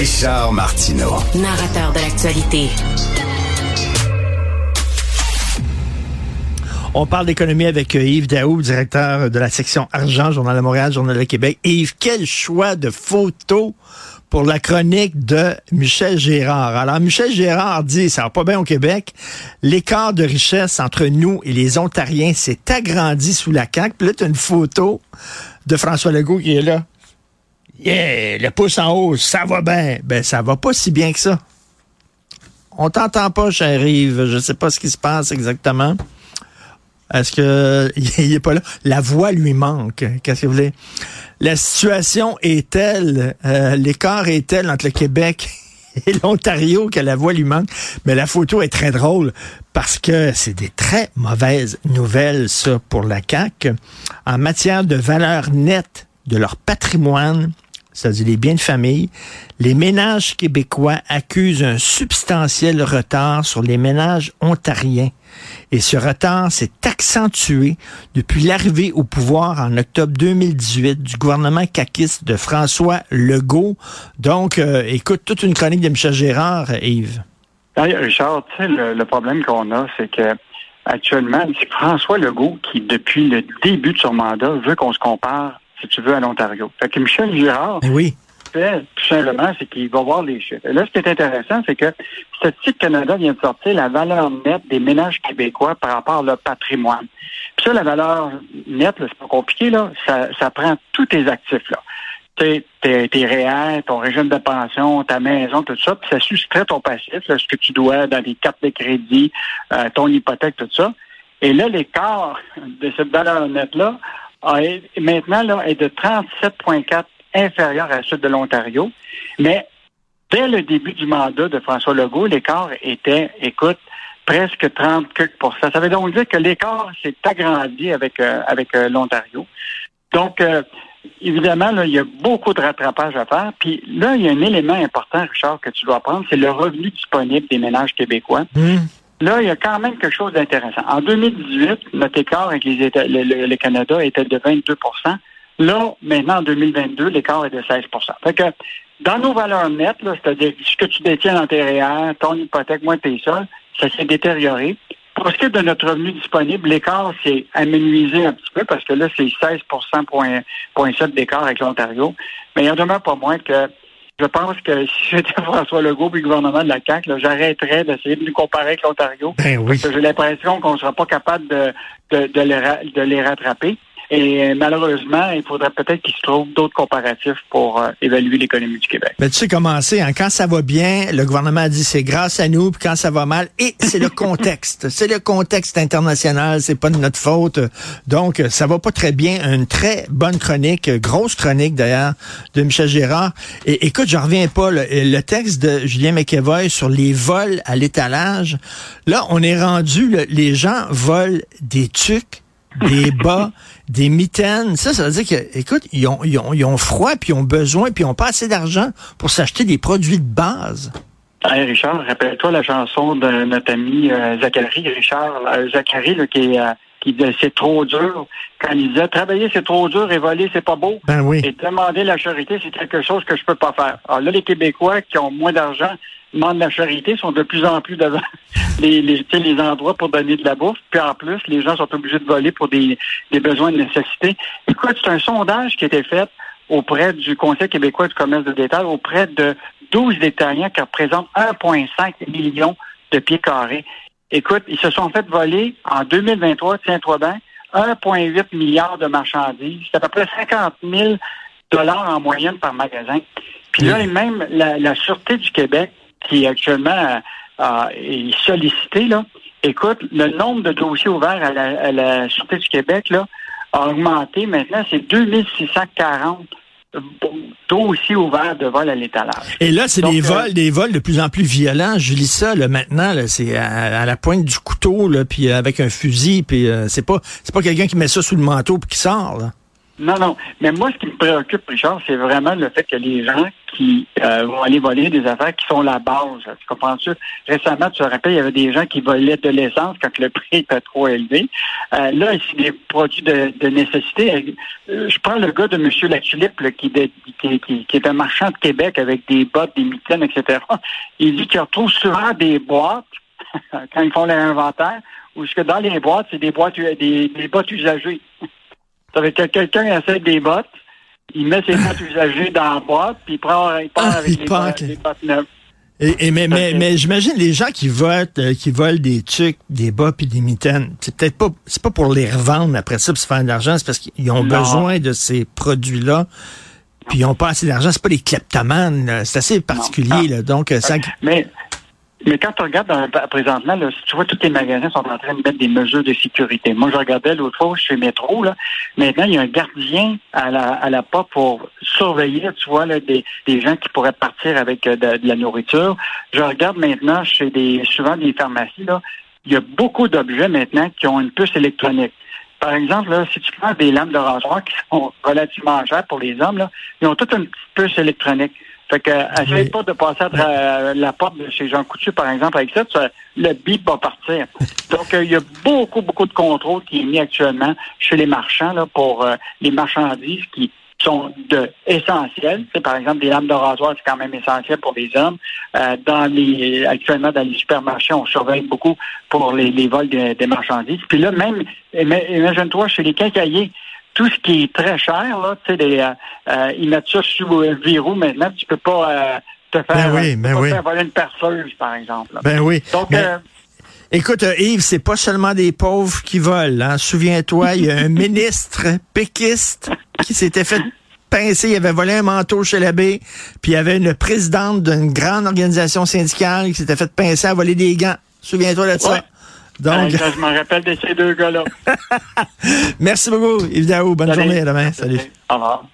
Richard Martineau. Narrateur de l'actualité. On parle d'économie avec euh, Yves Daou, directeur de la section Argent, Journal de Montréal, Journal de Québec. Yves, quel choix de photos pour la chronique de Michel Gérard. Alors, Michel Gérard dit, ça va pas bien au Québec, l'écart de richesse entre nous et les Ontariens s'est agrandi sous la CAQ. Puis là, tu as une photo de François Legault qui est là. Yeah, le pouce en haut, ça va bien. Ben, ça va pas si bien que ça. On t'entend pas, cher Yves. Je sais pas ce qui se passe exactement. Est-ce que il est pas là? La voix lui manque. Qu'est-ce que vous voulez? La situation est telle, euh, l'écart est tel entre le Québec et l'Ontario que la voix lui manque. Mais la photo est très drôle parce que c'est des très mauvaises nouvelles, ça, pour la CAQ. En matière de valeur nette de leur patrimoine, c'est-à-dire les biens de famille, les ménages québécois accusent un substantiel retard sur les ménages ontariens. Et ce retard s'est accentué depuis l'arrivée au pouvoir en octobre 2018 du gouvernement caquiste de François Legault. Donc, euh, écoute, toute une chronique de Michel Gérard, Yves. Richard, tu sais, le, problème qu'on a, c'est que actuellement, c'est François Legault qui, depuis le début de son mandat, veut qu'on se compare si tu veux, à l'Ontario. Fait que Michel Girard, ben oui. fait, tout simplement, c'est qu'il va voir les chiffres. Et là, ce qui est intéressant, c'est que Statistique Canada vient de sortir la valeur nette des ménages québécois par rapport à leur patrimoine. Puis ça, la valeur nette, c'est pas compliqué, là, ça, ça prend tous tes actifs, là. Tes, tes, tes ton régime de pension, ta maison, tout ça, puis ça soustrait ton passif, ce que tu dois dans les cartes de crédit, euh, ton hypothèque, tout ça. Et là, l'écart de cette valeur nette-là maintenant là, est de 37,4 inférieur à ceux de l'Ontario. Mais dès le début du mandat de François Legault, l'écart était, écoute, presque 30% Ça veut donc dire que l'écart s'est agrandi avec, euh, avec euh, l'Ontario. Donc, euh, évidemment, là, il y a beaucoup de rattrapage à faire. Puis là, il y a un élément important, Richard, que tu dois prendre, c'est le revenu disponible des ménages québécois. Mmh. Là, il y a quand même quelque chose d'intéressant. En 2018, notre écart avec les États, le, Canada était de 22% Là, maintenant, en 2022, l'écart est de 16 Fait que dans nos valeurs nettes, c'est-à-dire ce que tu détiens dans tes ton hypothèque, moins tes sols, ça s'est détérioré. Pour ce qui est de notre revenu disponible, l'écart s'est amenuisé un petit peu parce que là, c'est 16% point, d'écart avec l'Ontario. Mais il en demeure pas moins que je pense que si j'étais François Legault et le gouvernement de la CAQ, j'arrêterais d'essayer de nous comparer avec l'Ontario. Ben oui. Parce que j'ai l'impression qu'on ne sera pas capable de, de, de les rattraper. Et euh, malheureusement, il faudrait peut-être qu'il se trouve d'autres comparatifs pour euh, évaluer l'économie du Québec. Mais tu sais comment c'est, hein? quand ça va bien, le gouvernement a dit c'est grâce à nous, puis quand ça va mal, et c'est le contexte. c'est le contexte international, c'est pas de notre faute. Donc, ça va pas très bien. Une très bonne chronique, grosse chronique d'ailleurs, de Michel Gérard. Et écoute, j'en reviens pas, le, le, texte de Julien McEvoy sur les vols à l'étalage. Là, on est rendu, les gens volent des tucs des bas, des mitaines. Ça, ça veut dire que, écoute, ils ont, ils ont, ils ont froid, puis ils ont besoin, puis ils n'ont pas assez d'argent pour s'acheter des produits de base. Hey Richard, rappelle-toi la chanson de notre ami euh, Zachary. Richard, euh, Zachary, là, qui. Euh, qui disait c'est trop dur. Quand il disait travailler c'est trop dur et voler c'est pas beau. Ben oui. Et demander la charité c'est quelque chose que je peux pas faire. Alors là les Québécois qui ont moins d'argent demandent la charité sont de plus en plus devant les, les, les endroits pour donner de la bouffe. Puis en plus les gens sont obligés de voler pour des, des besoins de nécessité. Écoute c'est un sondage qui a été fait auprès du Conseil québécois du commerce de détail, auprès de 12 détaillants qui représentent 1,5 million de pieds carrés. Écoute, ils se sont fait voler en 2023, tiens-toi bien, 1,8 milliard de marchandises. C'est à peu près 50 000 dollars en moyenne par magasin. Puis là, même la, Sûreté du Québec, qui actuellement euh, est sollicitée, là, écoute, le nombre de dossiers ouverts à la, à la Sûreté du Québec là, a augmenté. Maintenant, c'est 2640 dossiers ouverts de vol à l'étalage. Et là, c'est des euh, vols, des vols de plus en plus violents. Je lis ça là, maintenant, là, c'est à, la pointe du couteau, là, puis avec un fusil, puis euh, c'est pas c'est pas quelqu'un qui met ça sous le manteau puis qui sort. Là. Non, non. Mais moi, ce qui me préoccupe, Richard, c'est vraiment le fait que les gens qui euh, vont aller voler des affaires qui sont la base. Tu comprends-tu? Récemment, tu te rappelles, il y avait des gens qui volaient de l'essence quand le prix était trop élevé. Euh, là, c'est des produits de, nécessité. Euh, je prends le gars de M. Latulippe, là, qui, qui, qui, est un marchand de Québec avec des bottes, des mitaines, etc. Il dit qu'il retrouve souvent des boîtes quand ils font l'inventaire, où que dans les boîtes, c'est des boîtes des, des bottes usagées. Ça veut dire que quelqu'un essaie des bottes, il met ses bottes usagées dans la boîte, puis il, prend, il part ah, avec les, bottes, neuves. Et, mais, mais, mais j'imagine les gens qui volent, euh, qui volent des trucs, des bas puis des mitaines, c'est peut-être pas, c'est pas pour les revendre après ça pour se faire de l'argent, c'est parce qu'ils ont besoin de ces produits-là, puis ils ont pas assez d'argent. C'est pas des kleptomanes, c'est assez particulier, là. Donc, euh, ça. Mais mais quand tu regardes présentement, là, tu vois, tous les magasins sont en train de mettre des mesures de sécurité. Moi, je regardais l'autre fois chez Métro, là. Maintenant, il y a un gardien à la, à la porte pour surveiller, tu vois, là, des, des gens qui pourraient partir avec euh, de, la nourriture. Je regarde maintenant chez des, souvent des pharmacies, là. Il y a beaucoup d'objets maintenant qui ont une puce électronique. Par exemple, là, si tu prends des lampes de rasoir qui sont relativement chères pour les hommes, là, ils ont toute une petite puce électronique. Fait que, essaye pas de passer à la porte de chez Jean Coutu, par exemple, avec ça, le bip va partir. Donc, euh, il y a beaucoup, beaucoup de contrôle qui est mis actuellement chez les marchands là, pour euh, les marchandises qui sont de essentiels. C'est par exemple des lames de rasoir, c'est quand même essentiel pour les hommes. Euh, dans les actuellement dans les supermarchés, on surveille beaucoup pour les, vols des marchandises. Puis là, même imagine-toi chez les quincailliers, tout ce qui est très cher, là, tu sais, euh, euh, ils mettent ça sous le verrou maintenant. Tu peux pas euh, te faire, ben ben voler une perceuse, par exemple. Ben oui. Donc, Écoute, Yves, c'est pas seulement des pauvres qui volent. Hein. Souviens-toi, il y a un ministre péquiste qui s'était fait pincer, il avait volé un manteau chez l'abbé, puis il y avait une présidente d'une grande organisation syndicale qui s'était fait pincer à voler des gants. Souviens-toi de ça. Donc... je me rappelle de ces deux gars-là. Merci beaucoup, Yves Daou. Bonne journée. À demain. Salut. Au revoir.